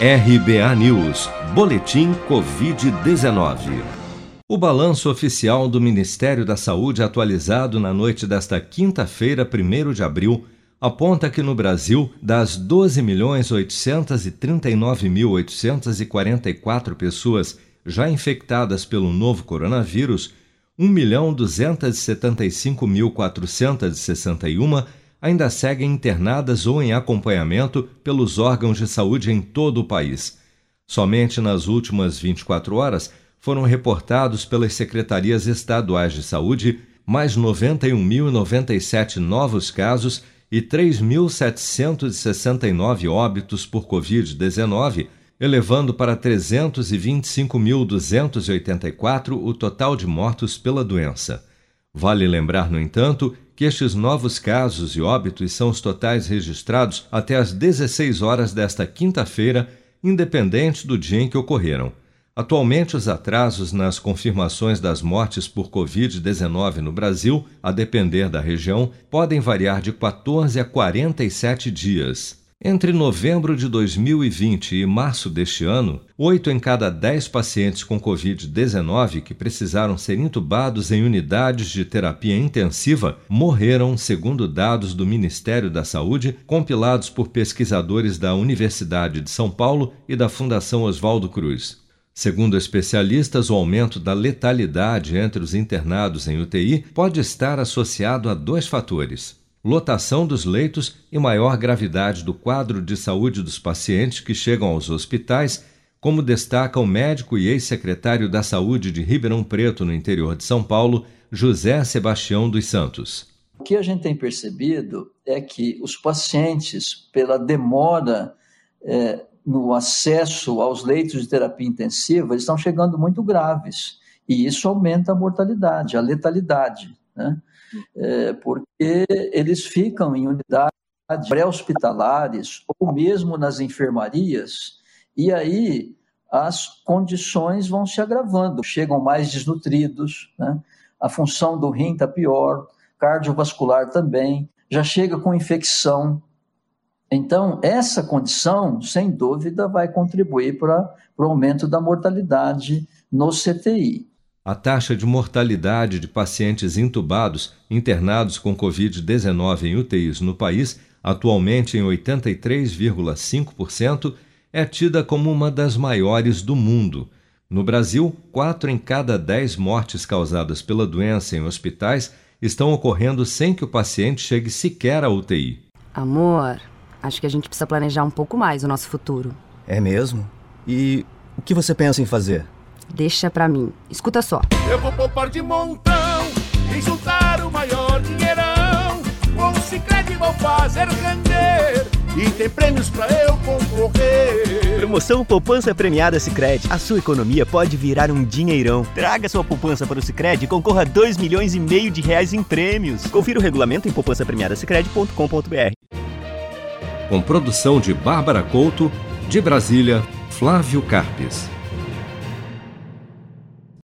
RBA News, Boletim Covid-19. O balanço oficial do Ministério da Saúde, atualizado na noite desta quinta-feira, 1 de abril, aponta que no Brasil, das 12.839.844 pessoas já infectadas pelo novo coronavírus, 1.275.461 ainda seguem internadas ou em acompanhamento pelos órgãos de saúde em todo o país. Somente nas últimas 24 horas foram reportados pelas secretarias estaduais de saúde mais 91.097 novos casos e 3.769 óbitos por Covid-19, elevando para 325.284 o total de mortos pela doença. Vale lembrar, no entanto, que estes novos casos e óbitos são os totais registrados até às 16 horas desta quinta-feira, independente do dia em que ocorreram. Atualmente, os atrasos nas confirmações das mortes por Covid-19 no Brasil, a depender da região, podem variar de 14 a 47 dias. Entre novembro de 2020 e março deste ano, oito em cada dez pacientes com Covid-19 que precisaram ser intubados em unidades de terapia intensiva morreram, segundo dados do Ministério da Saúde, compilados por pesquisadores da Universidade de São Paulo e da Fundação Oswaldo Cruz. Segundo especialistas, o aumento da letalidade entre os internados em UTI pode estar associado a dois fatores lotação dos leitos e maior gravidade do quadro de saúde dos pacientes que chegam aos hospitais, como destaca o médico e ex-secretário da Saúde de Ribeirão Preto, no interior de São Paulo, José Sebastião dos Santos. O que a gente tem percebido é que os pacientes, pela demora é, no acesso aos leitos de terapia intensiva, estão chegando muito graves. E isso aumenta a mortalidade, a letalidade. Né? é, porque eles ficam em unidades pré-hospitalares ou mesmo nas enfermarias, e aí as condições vão se agravando, chegam mais desnutridos, né? a função do rim está pior, cardiovascular também, já chega com infecção. Então, essa condição, sem dúvida, vai contribuir para o aumento da mortalidade no CTI. A taxa de mortalidade de pacientes intubados internados com Covid-19 em UTIs no país, atualmente em 83,5%, é tida como uma das maiores do mundo. No Brasil, quatro em cada dez mortes causadas pela doença em hospitais estão ocorrendo sem que o paciente chegue sequer à UTI. Amor, acho que a gente precisa planejar um pouco mais o nosso futuro. É mesmo? E o que você pensa em fazer? Deixa pra mim. Escuta só. Eu vou poupar de montão e juntar o maior dinheirão. Com o Cicred vou fazer render e tem prêmios pra eu concorrer. Promoção Poupança Premiada Cicred. A sua economia pode virar um dinheirão. Traga sua poupança para o Cicred e concorra a 2 milhões e meio de reais em prêmios. Confira o regulamento em poupancapremiadasicredi.com.br. Com produção de Bárbara Couto, de Brasília, Flávio Carpes.